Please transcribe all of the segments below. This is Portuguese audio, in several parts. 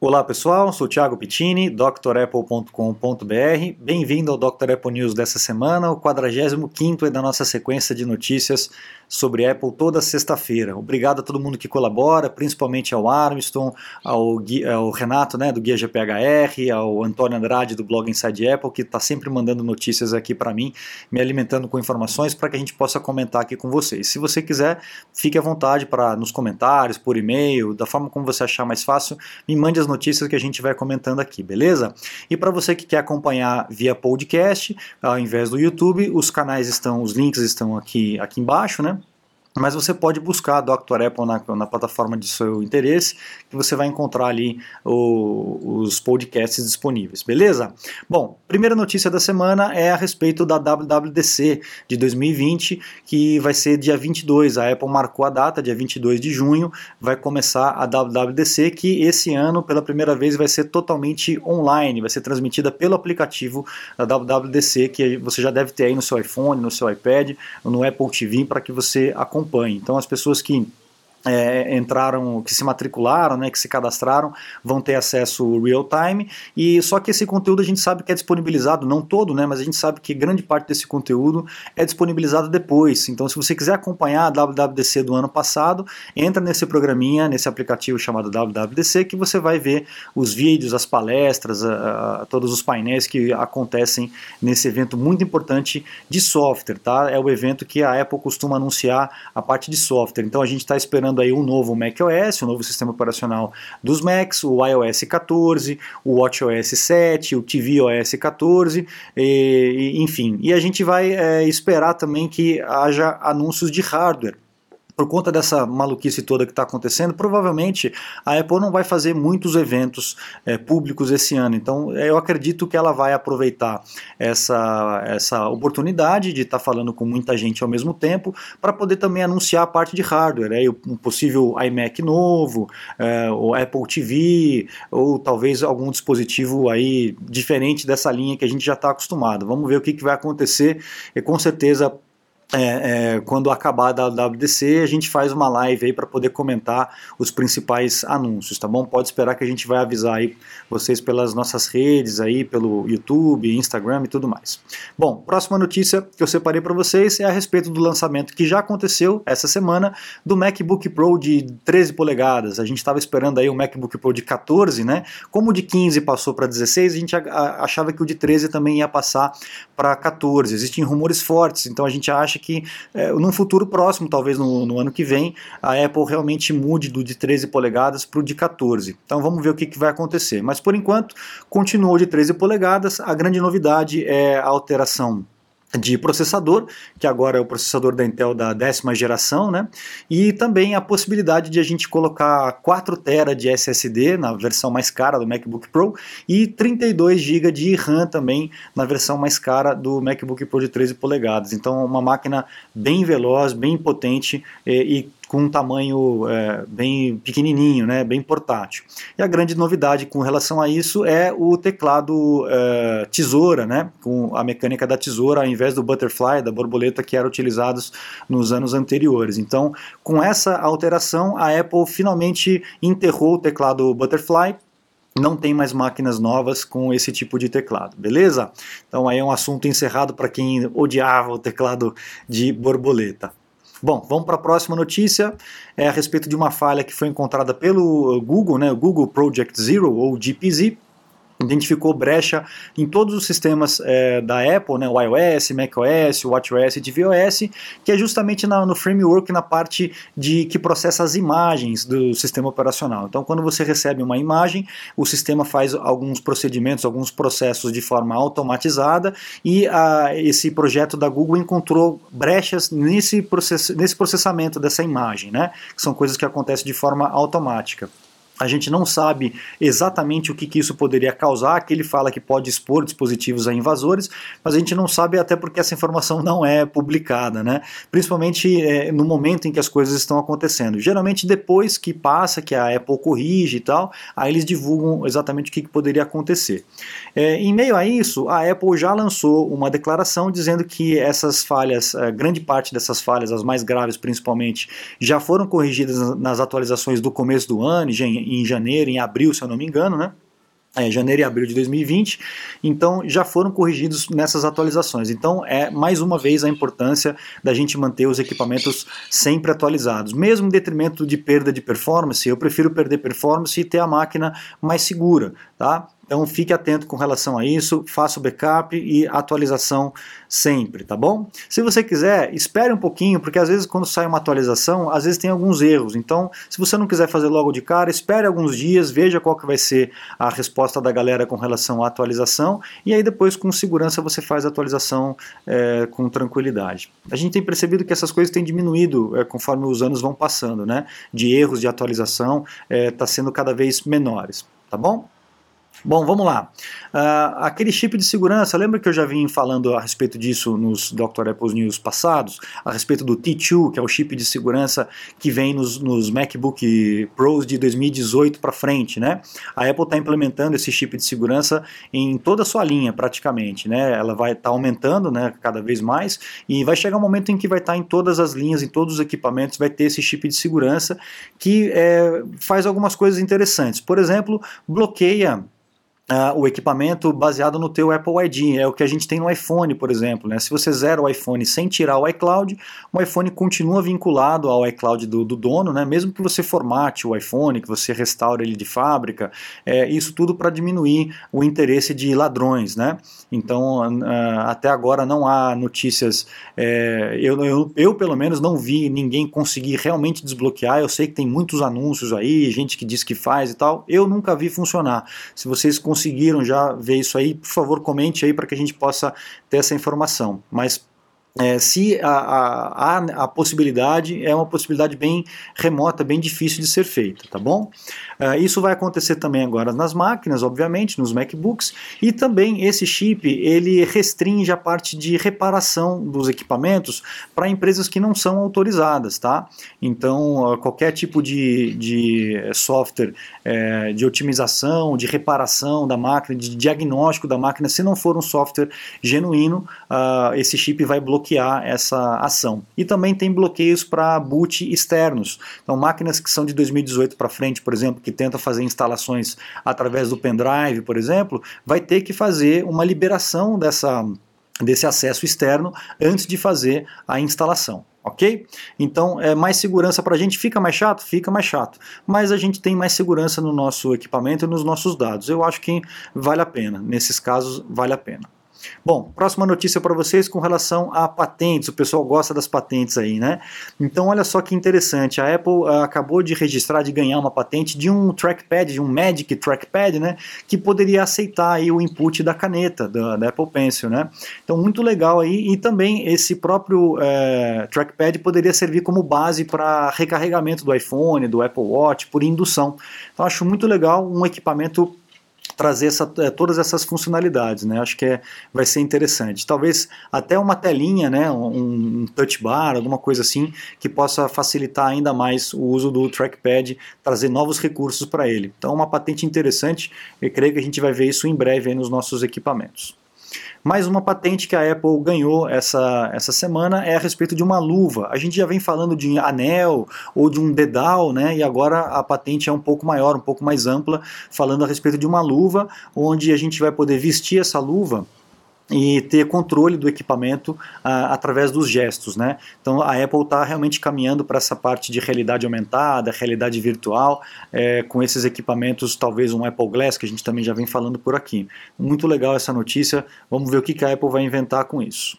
Olá pessoal, sou Thiago Pittini, drapple.com.br. Bem-vindo ao Dr. Apple News dessa semana, o 45 da nossa sequência de notícias sobre Apple toda sexta-feira. Obrigado a todo mundo que colabora, principalmente ao Armstrong, ao, ao Renato né, do Guia GPHR, ao Antônio Andrade do blog Inside Apple, que está sempre mandando notícias aqui para mim, me alimentando com informações para que a gente possa comentar aqui com vocês. Se você quiser, fique à vontade para nos comentários, por e-mail, da forma como você achar mais fácil, me mande as notícias que a gente vai comentando aqui, beleza? E para você que quer acompanhar via podcast, ao invés do YouTube, os canais estão, os links estão aqui, aqui embaixo, né? Mas você pode buscar Dr. Apple na, na, plataforma de seu interesse, que você vai encontrar ali o, os podcasts disponíveis, beleza? Bom, primeira notícia da semana é a respeito da WWDC de 2020, que vai ser dia 22, a Apple marcou a data, dia 22 de junho, vai começar a WWDC, que esse ano, pela primeira vez, vai ser totalmente online, vai ser transmitida pelo aplicativo da WWDC, que você já deve ter aí no seu iPhone, no seu iPad, no Apple TV, para que você acompanhe acompanhe. Então, as pessoas que é, entraram, que se matricularam, né, que se cadastraram, vão ter acesso real time. E só que esse conteúdo a gente sabe que é disponibilizado, não todo, né, mas a gente sabe que grande parte desse conteúdo é disponibilizado depois. Então, se você quiser acompanhar a WWDC do ano passado, entra nesse programinha, nesse aplicativo chamado WWDC, que você vai ver os vídeos, as palestras, a, a, todos os painéis que acontecem nesse evento muito importante de software, tá? É o evento que a Apple costuma anunciar a parte de software. Então, a gente está esperando aí um novo macOS, um novo sistema operacional dos Macs, o iOS 14, o WatchOS 7, o tvOS 14, e, enfim. E a gente vai é, esperar também que haja anúncios de hardware por conta dessa maluquice toda que está acontecendo, provavelmente a Apple não vai fazer muitos eventos é, públicos esse ano. Então eu acredito que ela vai aproveitar essa, essa oportunidade de estar tá falando com muita gente ao mesmo tempo para poder também anunciar a parte de hardware, é, um possível iMac novo, é, o Apple TV ou talvez algum dispositivo aí diferente dessa linha que a gente já está acostumado. Vamos ver o que, que vai acontecer e com certeza é, é, quando acabar a WWDC, a gente faz uma live aí para poder comentar os principais anúncios, tá bom? Pode esperar que a gente vai avisar aí vocês pelas nossas redes aí, pelo YouTube, Instagram e tudo mais. Bom, próxima notícia que eu separei para vocês é a respeito do lançamento que já aconteceu essa semana do MacBook Pro de 13 polegadas. A gente estava esperando aí o MacBook Pro de 14, né? Como o de 15 passou para 16, a gente achava que o de 13 também ia passar para 14. Existem rumores fortes, então a gente acha que é, num futuro próximo, talvez no, no, ano que vem, a Apple realmente mude do de 13 polegadas para o de 14. Então vamos ver o que, que vai acontecer. Mas por enquanto, continuou de 13 polegadas. A grande novidade é a alteração de processador, que agora é o processador da Intel da décima geração, né? E também a possibilidade de a gente colocar 4 TB de SSD na versão mais cara do MacBook Pro e 32 GB de RAM também na versão mais cara do MacBook Pro de 13 polegadas. Então, uma máquina bem veloz, bem potente e, e com um tamanho é, bem pequenininho, né, bem portátil. E a grande novidade com relação a isso é o teclado é, tesoura, né, com a mecânica da tesoura ao invés do butterfly, da borboleta que era utilizados nos anos anteriores. Então, com essa alteração, a Apple finalmente enterrou o teclado butterfly não tem mais máquinas novas com esse tipo de teclado, beleza? Então aí é um assunto encerrado para quem odiava o teclado de borboleta. Bom, vamos para a próxima notícia, é a respeito de uma falha que foi encontrada pelo Google, né, Google Project Zero, ou GPZ, identificou brecha em todos os sistemas é, da Apple, né, o iOS, macOS, o WatchOS e tvOS, que é justamente na, no framework, na parte de que processa as imagens do sistema operacional. Então, quando você recebe uma imagem, o sistema faz alguns procedimentos, alguns processos de forma automatizada e a, esse projeto da Google encontrou brechas nesse, process, nesse processamento dessa imagem, né, que são coisas que acontecem de forma automática. A gente não sabe exatamente o que, que, isso poderia causar, que ele fala que pode expor dispositivos a invasores, mas a gente não sabe até porque essa informação não é publicada, né? principalmente é, no momento em que as coisas estão acontecendo. Geralmente depois que passa, que a Apple corrige e tal, aí eles divulgam exatamente o que, que poderia acontecer. É, em meio a isso, a Apple já lançou uma declaração dizendo que essas falhas, grande parte dessas falhas, as mais graves principalmente, já foram corrigidas nas atualizações do começo do ano, em janeiro, em abril, se eu não me engano, né? é, janeiro e abril de 2020, então já foram corrigidos nessas atualizações. Então é mais uma vez a importância da gente manter os equipamentos sempre atualizados, mesmo em detrimento de perda de performance. Eu prefiro perder performance e ter a máquina mais segura, tá? Então fique atento com relação a isso, faça o backup e atualização sempre, tá bom? Se você quiser, espere um pouquinho, porque às vezes quando sai uma atualização, às vezes tem alguns erros. Então, se você não quiser fazer logo de cara, espere alguns dias, veja qual que vai ser a resposta da galera com relação à atualização e aí depois com segurança você faz a atualização é, com tranquilidade. A gente tem percebido que essas coisas têm diminuído é, conforme os anos vão passando, né? De erros de atualização está é, sendo cada vez menores, tá bom? Bom, vamos lá. Uh, aquele chip de segurança, lembra que eu já vim falando a respeito disso nos Dr. Apple's News passados? A respeito do T2, que é o chip de segurança que vem nos, nos MacBook Pros de 2018 para frente, né? A Apple está implementando esse chip de segurança em toda a sua linha, praticamente, né? Ela vai estar tá aumentando, né, cada vez mais, e vai chegar um momento em que vai estar tá em todas as linhas, em todos os equipamentos, vai ter esse chip de segurança que é, faz algumas coisas interessantes. Por exemplo, bloqueia Uh, o equipamento baseado no teu Apple ID, é o que a gente tem no iPhone, por exemplo. Né? Se você zera o iPhone sem tirar o iCloud, o iPhone continua vinculado ao iCloud do, do dono, né? mesmo que você formate o iPhone, que você restaure ele de fábrica, é, isso tudo para diminuir o interesse de ladrões. Né? Então, uh, até agora não há notícias, é, eu, eu, eu pelo menos não vi ninguém conseguir realmente desbloquear, eu sei que tem muitos anúncios aí, gente que diz que faz e tal, eu nunca vi funcionar. Se vocês conseguiram já ver isso aí, por favor, comente aí para que a gente possa ter essa informação. Mas é, se a, a, a, a, possibilidade é uma possibilidade bem remota, bem difícil de ser feita, tá bom? É, isso vai acontecer também agora nas máquinas, obviamente, nos MacBooks, e também esse chip ele restringe a parte de reparação dos equipamentos para empresas que não são autorizadas, tá? Então, qualquer tipo de, de software é, de otimização, de reparação da máquina, de diagnóstico da máquina, se não for um software genuíno, uh, esse chip vai bloquear bloquear essa ação. E também tem bloqueios para boot externos. Então, máquinas que são de 2018 para frente, por exemplo, que tentam fazer instalações através do pendrive, por exemplo, vai ter que fazer uma liberação dessa, desse acesso externo antes de fazer a instalação. Ok? Então, é mais segurança para a gente. Fica mais chato? Fica mais chato. Mas a gente tem mais segurança no nosso equipamento e nos nossos dados. Eu acho que vale a pena. Nesses casos, vale a pena. Bom, próxima notícia para vocês com relação a patentes. O pessoal gosta das patentes aí, né? Então, olha só que interessante. A Apple uh, acabou de registrar, de ganhar uma patente de um trackpad, de um Magic Trackpad, né? Que poderia aceitar aí o input da caneta da, da Apple Pencil, né? Então, muito legal aí. E também esse próprio uh, trackpad poderia servir como base para recarregamento do iPhone, do Apple Watch, por indução. Então, acho muito legal um equipamento trazer essa, é, todas essas funcionalidades, né? Acho que é, vai ser interessante. Talvez até uma telinha, né? Um, um touch bar, alguma coisa assim, que possa facilitar ainda mais o uso do trackpad, trazer novos recursos para ele. Então, uma patente interessante. Eu creio que a gente vai ver isso em breve nos nossos equipamentos. Mais uma patente que a Apple ganhou essa, essa semana é a respeito de uma luva. A gente já vem falando de anel ou de um dedal, né? E agora a patente é um pouco maior, um pouco mais ampla, falando a respeito de uma luva, onde a gente vai poder vestir essa luva e ter controle do equipamento uh, através dos gestos, né? Então a Apple está realmente caminhando para essa parte de realidade aumentada, realidade virtual, é, com esses equipamentos, talvez um Apple Glass que a gente também já vem falando por aqui. Muito legal essa notícia. Vamos ver o que, que a Apple vai inventar com isso.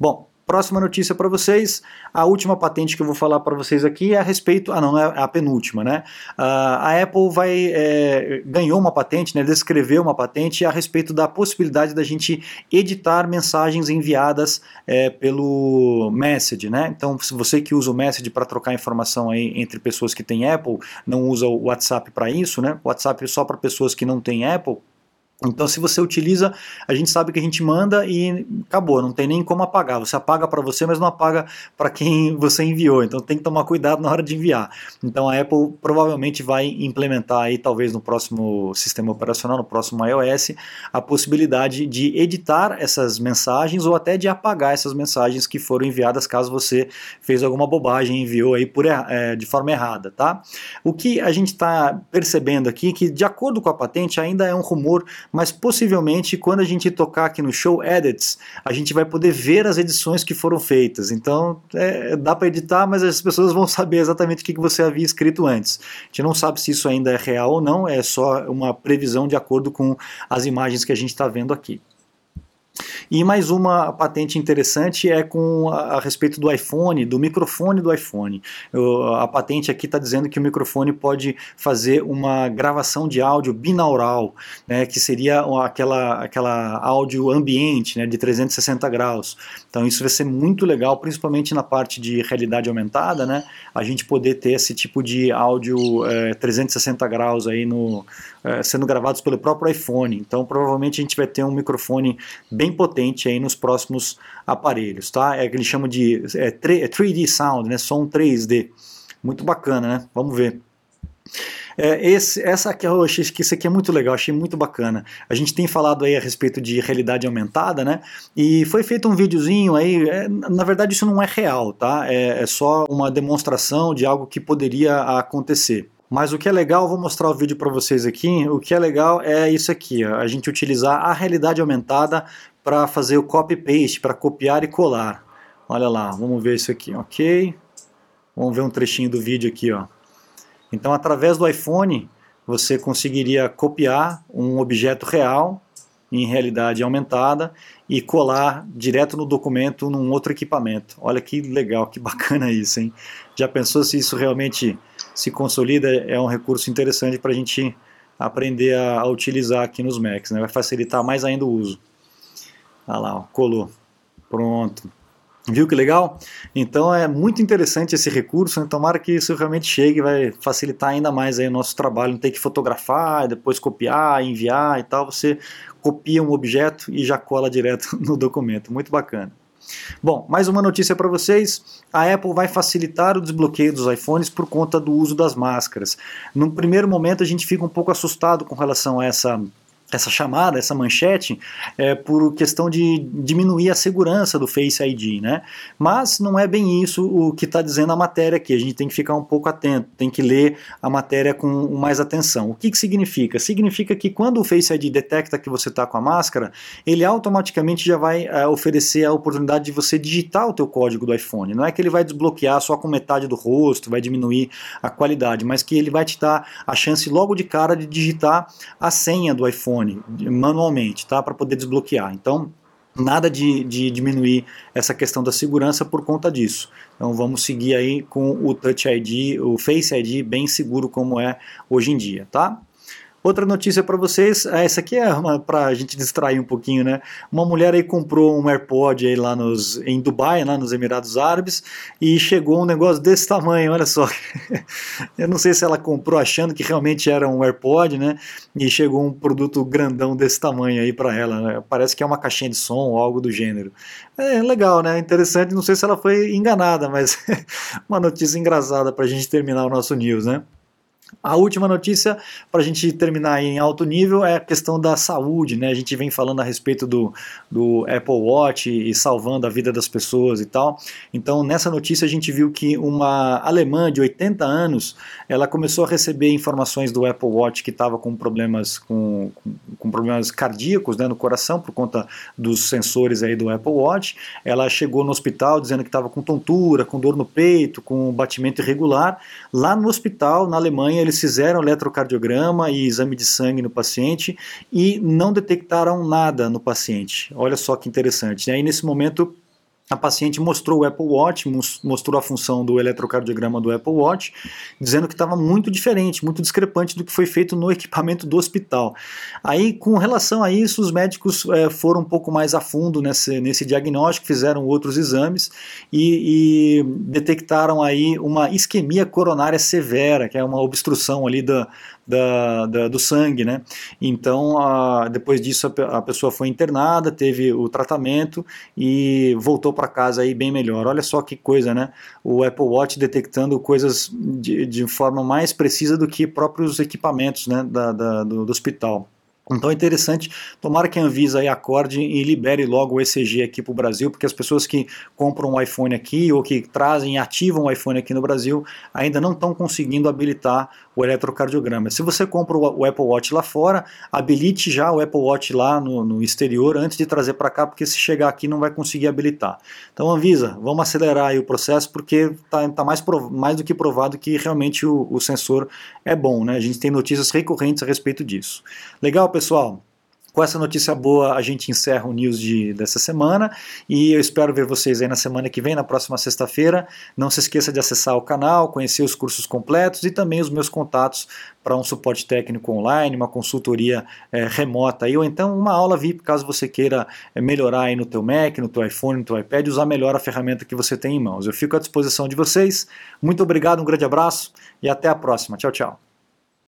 Bom, Próxima notícia para vocês, a última patente que eu vou falar para vocês aqui é a respeito, ah não, é a penúltima, né? Uh, a Apple vai, é, ganhou uma patente, né, descreveu uma patente a respeito da possibilidade da gente editar mensagens enviadas é, pelo Message, né? Então, se você que usa o Message para trocar informação aí entre pessoas que têm Apple, não usa o WhatsApp para isso, né? O WhatsApp é só para pessoas que não têm Apple, Então, se você utiliza, a gente sabe que a gente manda e acabou, não tem nem como apagar. Você apaga para você, mas não apaga para quem você enviou. Então, tem que tomar cuidado na hora de enviar. Então, a Apple provavelmente vai implementar aí, talvez no próximo sistema operacional, no próximo iOS, a possibilidade de editar essas mensagens ou até de apagar essas mensagens que foram enviadas caso você fez alguma bobagem enviou aí por, é, de forma errada, tá? O que a gente está percebendo aqui que, de acordo com a patente, ainda é um rumor mas possivelmente quando a gente tocar aqui no Show Edits, a gente vai poder ver as edições que foram feitas. Então é, dá para editar, mas as pessoas vão saber exatamente o que você havia escrito antes. A gente não sabe se isso ainda é real ou não, é só uma previsão de acordo com as imagens que a gente está vendo aqui. E mais uma patente interessante é com a, a respeito do iPhone, do microfone do iPhone. Eu, a patente aqui está dizendo que o microfone pode fazer uma gravação de áudio binaural, né, que seria aquela, aquela áudio ambiente né, de 360 graus. Então isso vai ser muito legal, principalmente na parte de realidade aumentada, né, a gente poder ter esse tipo de áudio é, 360 graus aí no, é, sendo gravados pelo próprio iPhone. Então provavelmente a gente vai ter um microfone bem potente potente aí nos próximos aparelhos, tá? É que eles chamam de é, 3D é Sound, né? Som 3D. Muito bacana, né? Vamos ver. É, esse, essa aqui eu achei que isso aqui é muito legal, achei muito bacana. A gente tem falado aí a respeito de realidade aumentada, né? E foi feito um videozinho aí. É, na verdade, isso não é real, tá? É, é só uma demonstração de algo que poderia acontecer. Mas o que é legal, vou mostrar o vídeo para vocês aqui. O que é legal é isso aqui, ó, a gente utilizar a realidade aumentada para fazer o copy-paste, para copiar e colar. Olha lá, vamos ver isso aqui, ok? Vamos ver um trechinho do vídeo aqui, ó. Então, através do iPhone, você conseguiria copiar um objeto real em realidade aumentada e colar direto no documento num outro equipamento. Olha que legal, que bacana isso, hein? Já pensou se isso realmente se consolida? É um recurso interessante para a gente aprender a, utilizar aqui nos Macs, né? vai facilitar mais ainda o uso. Olha lá, ó, colou. Pronto. Viu que legal? Então é muito interessante esse recurso, né? tomara que isso realmente chegue, vai facilitar ainda mais aí o nosso trabalho, não ter que fotografar, depois copiar, enviar e tal, você copia um objeto e já cola direto no documento, muito bacana. Bom, mais uma notícia para vocês: a Apple vai facilitar o desbloqueio dos iPhones por conta do uso das máscaras. No primeiro momento, a gente fica um pouco assustado com relação a essa essa chamada, essa manchete, é, por questão de diminuir a segurança do Face ID, né? Mas não é bem isso o que está dizendo a matéria aqui. A gente tem que ficar um pouco atento, tem que ler a matéria com mais atenção. O que, que significa? Significa que quando o Face ID detecta que você está com a máscara, ele automaticamente já vai é, oferecer a oportunidade de você digitar o teu código do iPhone. Não é que ele vai desbloquear só com metade do rosto, vai diminuir a qualidade, mas que ele vai te dar a chance logo de cara de digitar a senha do iPhone telefone manualmente, tá? Para poder desbloquear. Então, nada de, de, diminuir essa questão da segurança por conta disso. Então vamos seguir aí com o Touch ID, o Face ID bem seguro como é hoje em dia, tá? Outra notícia para vocês, ah, essa aqui é para a gente distrair um pouquinho, né? Uma mulher aí comprou um AirPod aí lá nos, em Dubai, lá nos Emirados Árabes, e chegou um negócio desse tamanho, olha só. Eu não sei se ela comprou achando que realmente era um AirPod, né? E chegou um produto grandão desse tamanho aí para ela. Né? Parece que é uma caixinha de som ou algo do gênero. É legal, né? Interessante. Não sei se ela foi enganada, mas uma notícia engraçada para a gente terminar o nosso news, né? A última notícia, para a gente terminar em alto nível, é a questão da saúde. Né? A gente vem falando a respeito do, do Apple Watch e salvando a vida das pessoas e tal. Então, nessa notícia, a gente viu que uma alemã de 80 anos ela começou a receber informações do Apple Watch que estava com problemas com, com, problemas cardíacos né, no coração por conta dos sensores aí do Apple Watch. Ela chegou no hospital dizendo que estava com tontura, com dor no peito, com batimento irregular. Lá no hospital, na Alemanha, eles fizeram eletrocardiograma e exame de sangue no paciente e não detectaram nada no paciente. Olha só que interessante. Né? Aí nesse momento a paciente mostrou o Apple Watch, mostrou a função do eletrocardiograma do Apple Watch, dizendo que estava muito diferente, muito discrepante do que foi feito no equipamento do hospital. Aí, com relação a isso, os médicos é, foram um pouco mais a fundo nesse, nesse diagnóstico, fizeram outros exames e, e, detectaram aí uma isquemia coronária severa, que é uma obstrução ali da, da, da, do sangue, né? Então, a, depois disso, a, a, pessoa foi internada, teve o tratamento e voltou para casa aí bem melhor. Olha só que coisa, né? O Apple Watch detectando coisas de, de forma mais precisa do que próprios equipamentos né, da, da do, do hospital. Então é interessante, tomara que a Anvisa aí acorde e libere logo o ECG aqui para o Brasil, porque as pessoas que compram um iPhone aqui ou que trazem e ativam o iPhone aqui no Brasil ainda não estão conseguindo habilitar o eletrocardiograma. Se você compra o Apple Watch lá fora, habilite já o Apple Watch lá no, no exterior antes de trazer para cá, porque se chegar aqui não vai conseguir habilitar. Então Anvisa, vamos acelerar o processo, porque está tá mais, mais do que provado que realmente o, o sensor é bom. Né? A gente tem notícias recorrentes a respeito disso. Legal, pessoal? Com essa notícia boa, a gente encerra o news de, dessa semana e eu espero ver vocês aí na semana que vem, na próxima sexta-feira. Não se esqueça de acessar o canal, conhecer os cursos completos e também os meus contatos para um suporte técnico online, uma consultoria é, remota aí, ou então uma aula VIP, caso você queira é, melhorar aí no teu Mac, no teu iPhone, no teu iPad, usar melhor a ferramenta que você tem em mãos. Eu fico à disposição de vocês. Muito obrigado, um grande abraço e até a próxima. Tchau, tchau.